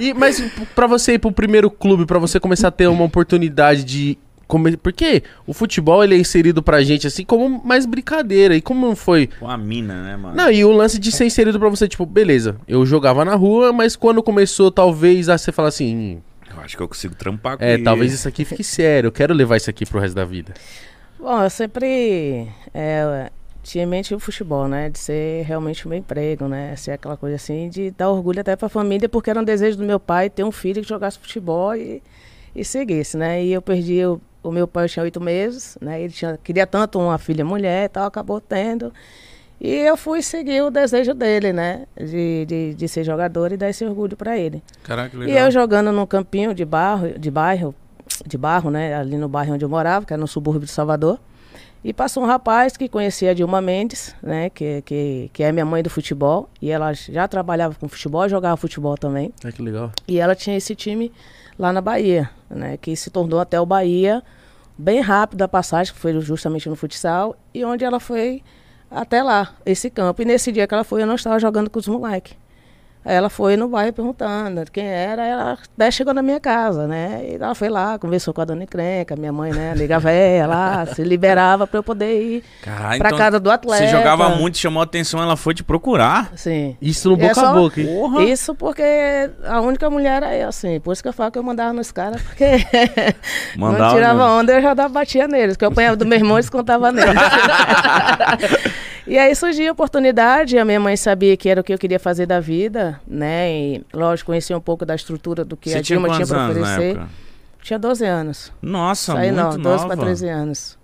E, mas pra você ir pro primeiro clube, pra você começar a ter uma oportunidade de. Porque o futebol ele é inserido pra gente assim como mais brincadeira. E como não foi. Com a mina, né, mano? Não, e o lance de ser inserido pra você, tipo, beleza, eu jogava na rua, mas quando começou, talvez, a você fala assim, hum, Eu acho que eu consigo trampar com é, isso. talvez isso aqui fique sério, eu quero levar isso aqui pro resto da vida. Bom, eu sempre é, tinha em mente o futebol, né? De ser realmente o meu emprego, né? Ser aquela coisa assim, de dar orgulho até pra família, porque era um desejo do meu pai ter um filho que jogasse futebol e, e seguisse, né? E eu perdi o, o meu pai, eu tinha oito meses, né? Ele tinha, queria tanto uma filha mulher e tal, acabou tendo. E eu fui seguir o desejo dele, né? De, de, de ser jogador e dar esse orgulho pra ele. Caraca, que E legal. eu jogando num campinho de barro, de bairro, de barro, né? Ali no bairro onde eu morava, que era no subúrbio de Salvador. E passou um rapaz que conhecia a Dilma Mendes, né? Que, que, que é minha mãe do futebol. E ela já trabalhava com futebol, jogava futebol também. Ai, que legal. E ela tinha esse time lá na Bahia, né? Que se tornou até o Bahia bem rápido a passagem, que foi justamente no futsal. E onde ela foi até lá, esse campo. E nesse dia que ela foi, eu não estava jogando com os moleques. Aí ela foi no bairro perguntando quem era, ela até chegou na minha casa, né? E ela foi lá, conversou com a dona Encrenca, minha mãe, né? Amiga véia lá, se liberava para eu poder ir Caralho, pra então casa do atleta. Você jogava muito, chamou a atenção, ela foi te procurar. Sim. Isso no é boca só- a boca, hein? Porra. Isso porque a única mulher era eu, assim. Por isso que eu falo que eu mandava nos caras, porque Mandava não tirava onda, eu já dava, batia neles. Que eu apanhava do meu irmão e descontava neles. e aí surgiu a oportunidade, a minha mãe sabia que era o que eu queria fazer da vida, né? E, lógico, conhecia um pouco da estrutura do que Você a tinha Dilma tinha quantos para oferecer. Tinha 12 anos. Nossa, Saí muito não, 12 nova. para 13 anos.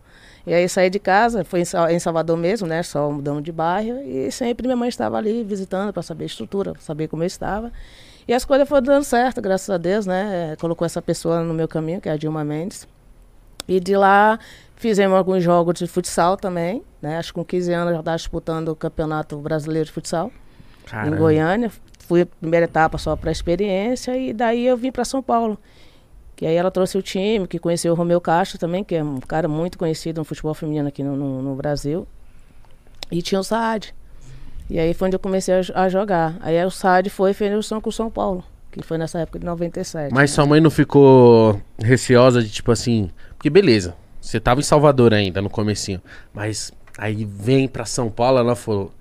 E aí saí de casa, foi em, Sal- em Salvador mesmo, né? Só mudando de bairro. E sempre minha mãe estava ali visitando para saber a estrutura, pra saber como eu estava. E as coisas foram dando certo, graças a Deus, né? Colocou essa pessoa no meu caminho, que é a Dilma Mendes. E de lá fizemos alguns jogos de futsal também, né? Acho que com 15 anos eu já estava disputando o Campeonato Brasileiro de Futsal Caramba. em Goiânia. Fui a primeira etapa só para experiência e daí eu vim para São Paulo. Que aí ela trouxe o time, que conheceu o Romeu Castro também, que é um cara muito conhecido no futebol feminino aqui no, no, no Brasil. E tinha o Saad. E aí foi onde eu comecei a, a jogar. Aí o Saad foi e fez junção com o São Paulo, que foi nessa época de 97. Mas né? sua mãe não ficou receosa de tipo assim. Porque beleza, você tava em Salvador ainda no comecinho. Mas aí vem pra São Paulo, ela falou.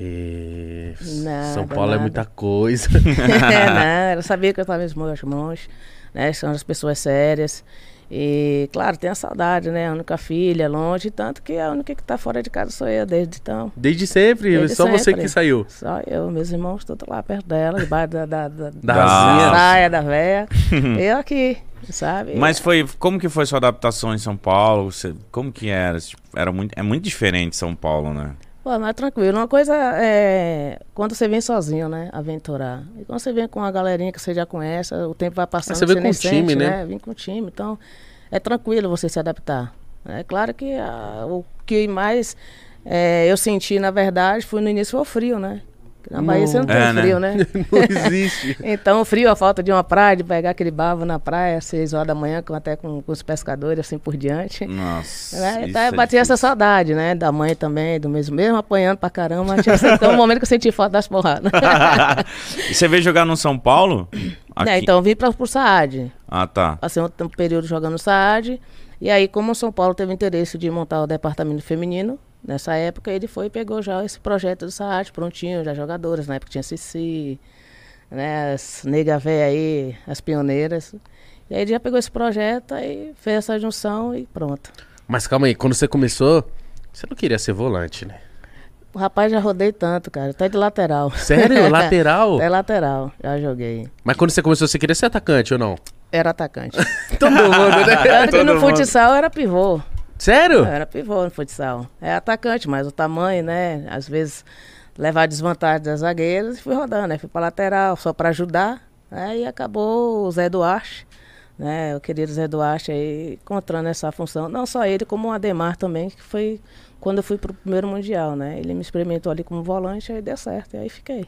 "Eh, Nada, São Paulo é nada. muita coisa. é, não, ela sabia que eu estava em meus mãos, né? São as pessoas sérias. E, claro, tem a saudade, né? A única filha, longe, tanto que a única que está fora de casa sou eu desde então. Desde sempre, Desde só você sempre. que saiu. Só eu, meus irmãos, todos lá perto dela, debaixo da, da, da, Da Da- praia, da véia. eu aqui, sabe? Mas foi, como que foi sua adaptação em São Paulo? Você- como que era? Tipo, Era muito, é muito diferente São Paulo, né? Pô, mas tranquilo. Uma coisa é quando você vem sozinho, né? Aventurar. E quando você vem com uma galerinha que você já conhece, o tempo vai passando. Ah, você vem nem com o time, sente, né? Vem com o time. Então, é tranquilo você se adaptar. É claro que ah, o que mais é, eu senti, na verdade, foi no início foi o frio, né? Na Bahia você não tem É, né? frio, né? Não existe. Então, frio, a falta de uma praia, de pegar aquele bavo na praia às 6 horas da manhã, com, até com, com os pescadores, assim por diante. Nossa. Né? Então, é eu bati essa saudade, né? Da mãe também, do mesmo, mesmo apanhando pra caramba. Tinha então, um momento que eu senti falta das porradas. e você veio jogar no São Paulo? Né, Aqui- Então, eu vim pra, pro Saad. Ah, tá. Passei um tempo- período jogando no Saad. E aí, como o São Paulo teve interesse de montar o departamento feminino, nessa época, ele foi e pegou já esse projeto do Saad prontinho, já jogadoras. Na época tinha Cici, né? As nega véia aí, as pioneiras. E aí ele já pegou esse projeto e fez essa junção e pronto. Mas calma aí, quando você começou, você não queria ser volante, né? O rapaz já rodei tanto, cara. Até de lateral. Sério? Lateral? Até lateral, já joguei. Mas quando você começou, você queria ser atacante ou não? Era atacante. Todo mundo, né? Tanto que no mundo. futsal era pivô. Sério? Era pivô no futsal. É atacante, mas o tamanho, né? Às vezes levar desvantagem das zagueiras e fui rodando, né? Fui pra lateral só pra ajudar. Aí acabou o Zé Duarte, né? O querido Zé Duarte aí encontrando essa função. Não só ele, como o Ademar também, que foi quando eu fui pro primeiro Mundial, né? Ele me experimentou ali como volante, aí deu certo, e aí fiquei.